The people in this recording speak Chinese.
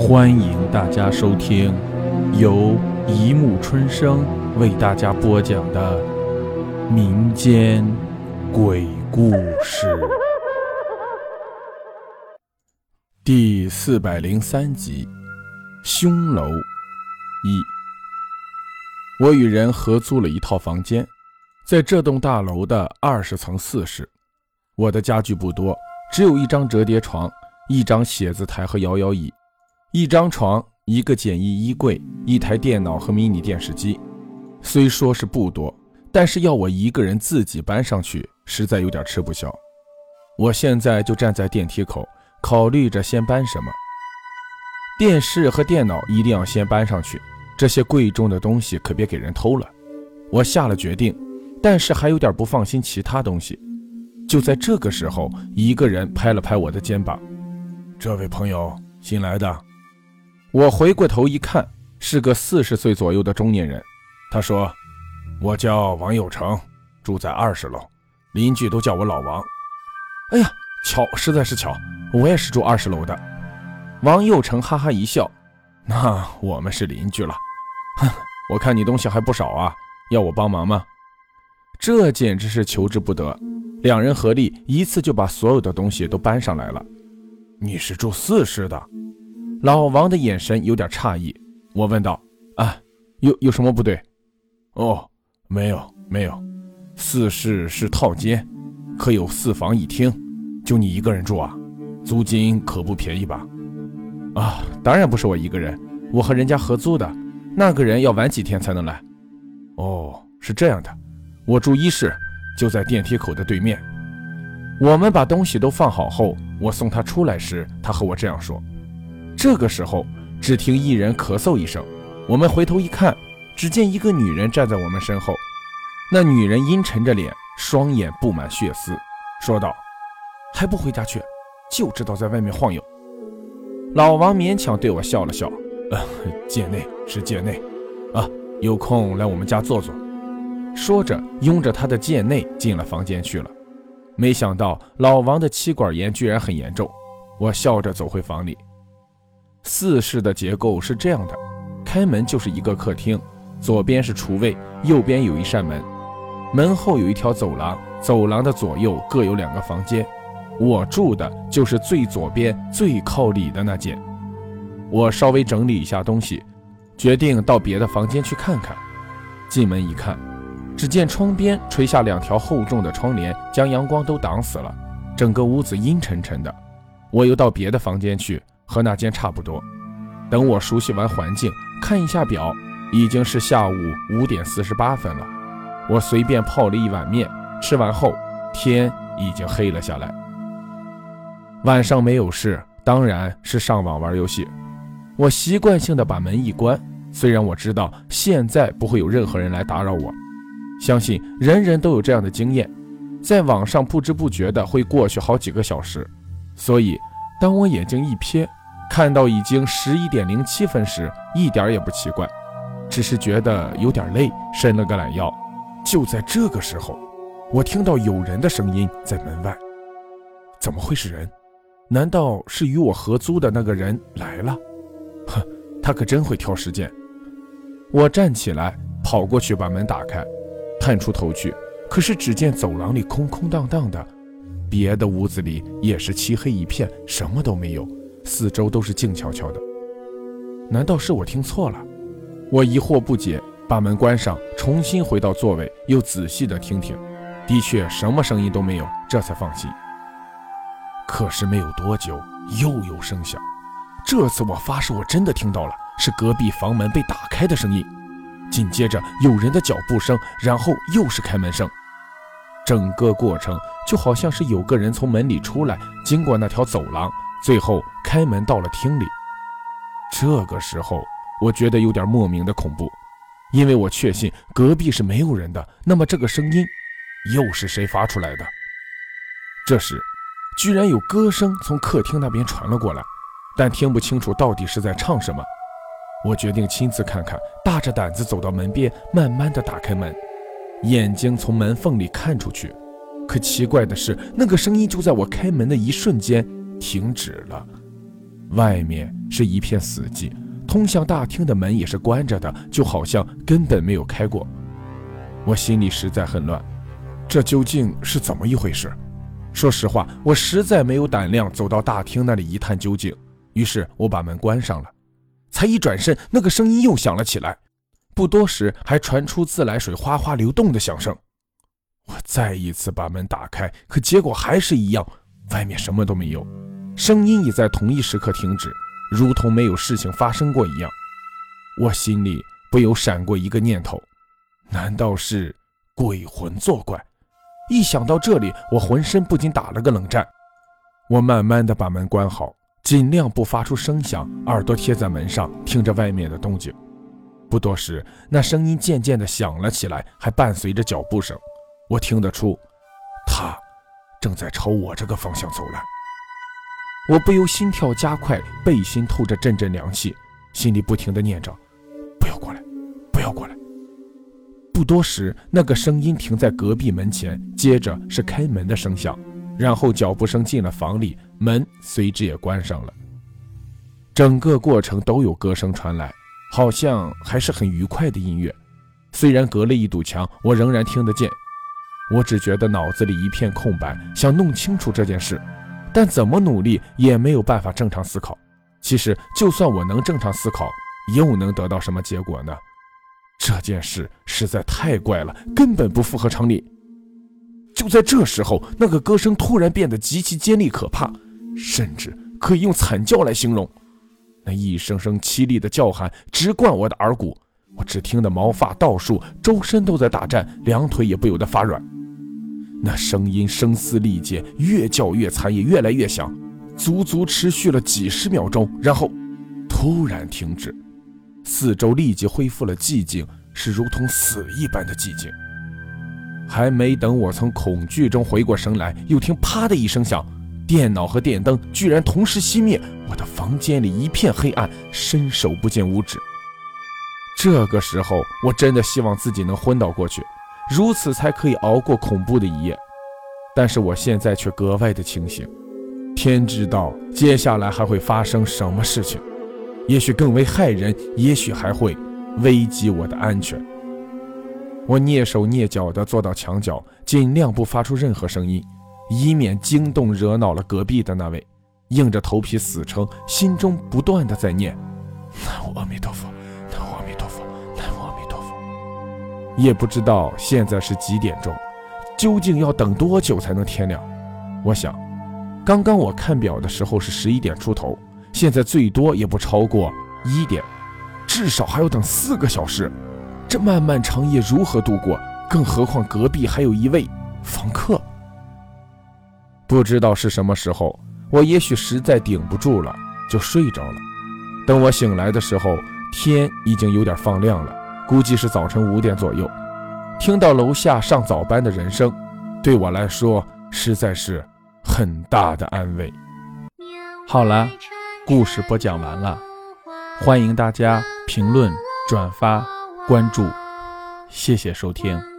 欢迎大家收听由一木春生为大家播讲的民间鬼故事第四百零三集《凶楼一》。我与人合租了一套房间，在这栋大楼的二十层四室。我的家具不多，只有一张折叠床、一张写字台和摇摇椅。一张床，一个简易衣柜，一台电脑和迷你电视机。虽说是不多，但是要我一个人自己搬上去，实在有点吃不消。我现在就站在电梯口，考虑着先搬什么。电视和电脑一定要先搬上去，这些贵重的东西可别给人偷了。我下了决定，但是还有点不放心其他东西。就在这个时候，一个人拍了拍我的肩膀：“这位朋友，新来的。”我回过头一看，是个四十岁左右的中年人。他说：“我叫王有成，住在二十楼，邻居都叫我老王。”哎呀，巧，实在是巧，我也是住二十楼的。王有成哈哈一笑：“那我们是邻居了。”哼，我看你东西还不少啊，要我帮忙吗？这简直是求之不得。两人合力，一次就把所有的东西都搬上来了。你是住四室的？老王的眼神有点诧异，我问道：“啊，有有什么不对？”“哦，没有，没有，四室是套间，可有四房一厅，就你一个人住啊？租金可不便宜吧？”“啊，当然不是我一个人，我和人家合租的，那个人要晚几天才能来。”“哦，是这样的，我住一室，就在电梯口的对面。”我们把东西都放好后，我送他出来时，他和我这样说。这个时候，只听一人咳嗽一声，我们回头一看，只见一个女人站在我们身后。那女人阴沉着脸，双眼布满血丝，说道：“还不回家去，就知道在外面晃悠。”老王勉强对我笑了笑：“呃，借内是借内，啊，有空来我们家坐坐。”说着，拥着他的贱内进了房间去了。没想到老王的气管炎居然很严重，我笑着走回房里。四室的结构是这样的，开门就是一个客厅，左边是厨卫，右边有一扇门，门后有一条走廊，走廊的左右各有两个房间。我住的就是最左边最靠里的那间。我稍微整理一下东西，决定到别的房间去看看。进门一看，只见窗边垂下两条厚重的窗帘，将阳光都挡死了，整个屋子阴沉沉的。我又到别的房间去。和那间差不多。等我熟悉完环境，看一下表，已经是下午五点四十八分了。我随便泡了一碗面，吃完后，天已经黑了下来。晚上没有事，当然是上网玩游戏。我习惯性的把门一关，虽然我知道现在不会有任何人来打扰我，相信人人都有这样的经验，在网上不知不觉的会过去好几个小时，所以当我眼睛一瞥。看到已经十一点零七分时，一点也不奇怪，只是觉得有点累，伸了个懒腰。就在这个时候，我听到有人的声音在门外。怎么会是人？难道是与我合租的那个人来了？哼，他可真会挑时间。我站起来，跑过去把门打开，探出头去，可是只见走廊里空空荡荡的，别的屋子里也是漆黑一片，什么都没有。四周都是静悄悄的，难道是我听错了？我疑惑不解，把门关上，重新回到座位，又仔细的听听，的确什么声音都没有，这才放心。可是没有多久，又有声响，这次我发誓我真的听到了，是隔壁房门被打开的声音。紧接着有人的脚步声，然后又是开门声，整个过程就好像是有个人从门里出来，经过那条走廊。最后开门到了厅里，这个时候我觉得有点莫名的恐怖，因为我确信隔壁是没有人的。那么这个声音又是谁发出来的？这时，居然有歌声从客厅那边传了过来，但听不清楚到底是在唱什么。我决定亲自看看，大着胆子走到门边，慢慢的打开门，眼睛从门缝里看出去。可奇怪的是，那个声音就在我开门的一瞬间。停止了，外面是一片死寂，通向大厅的门也是关着的，就好像根本没有开过。我心里实在很乱，这究竟是怎么一回事？说实话，我实在没有胆量走到大厅那里一探究竟。于是我把门关上了，才一转身，那个声音又响了起来。不多时，还传出自来水哗哗流动的响声。我再一次把门打开，可结果还是一样，外面什么都没有，声音也在同一时刻停止，如同没有事情发生过一样。我心里不由闪过一个念头：难道是鬼魂作怪？一想到这里，我浑身不禁打了个冷战。我慢慢的把门关好，尽量不发出声响，耳朵贴在门上，听着外面的动静。不多时，那声音渐渐的响了起来，还伴随着脚步声。我听得出，他正在朝我这个方向走来。我不由心跳加快，背心透着阵阵凉气，心里不停的念着：“不要过来，不要过来。”不多时，那个声音停在隔壁门前，接着是开门的声响，然后脚步声进了房里，门随之也关上了。整个过程都有歌声传来，好像还是很愉快的音乐。虽然隔了一堵墙，我仍然听得见。我只觉得脑子里一片空白，想弄清楚这件事，但怎么努力也没有办法正常思考。其实，就算我能正常思考，又能得到什么结果呢？这件事实在太怪了，根本不符合常理。就在这时候，那个歌声突然变得极其尖利可怕，甚至可以用惨叫来形容。那一声声凄厉的叫喊直贯我的耳骨，我只听得毛发倒竖，周身都在打颤，两腿也不由得发软。那声音声嘶力竭，越叫越惨，也越来越响，足足持续了几十秒钟，然后突然停止。四周立即恢复了寂静，是如同死一般的寂静。还没等我从恐惧中回过神来，又听“啪”的一声响，电脑和电灯居然同时熄灭，我的房间里一片黑暗，伸手不见五指。这个时候，我真的希望自己能昏倒过去，如此才可以熬过恐怖的一夜。但是我现在却格外的清醒，天知道接下来还会发生什么事情。也许更为害人，也许还会危及我的安全。我蹑手蹑脚地坐到墙角，尽量不发出任何声音，以免惊动惹恼了隔壁的那位。硬着头皮死撑，心中不断地在念：“南无阿弥陀佛，也不知道现在是几点钟，究竟要等多久才能天亮？我想，刚刚我看表的时候是十一点出头。现在最多也不超过一点，至少还要等四个小时。这漫漫长夜如何度过？更何况隔壁还有一位房客。不知道是什么时候，我也许实在顶不住了，就睡着了。等我醒来的时候，天已经有点放亮了，估计是早晨五点左右。听到楼下上早班的人声，对我来说实在是很大的安慰。好了。故事播讲完了，欢迎大家评论、转发、关注，谢谢收听。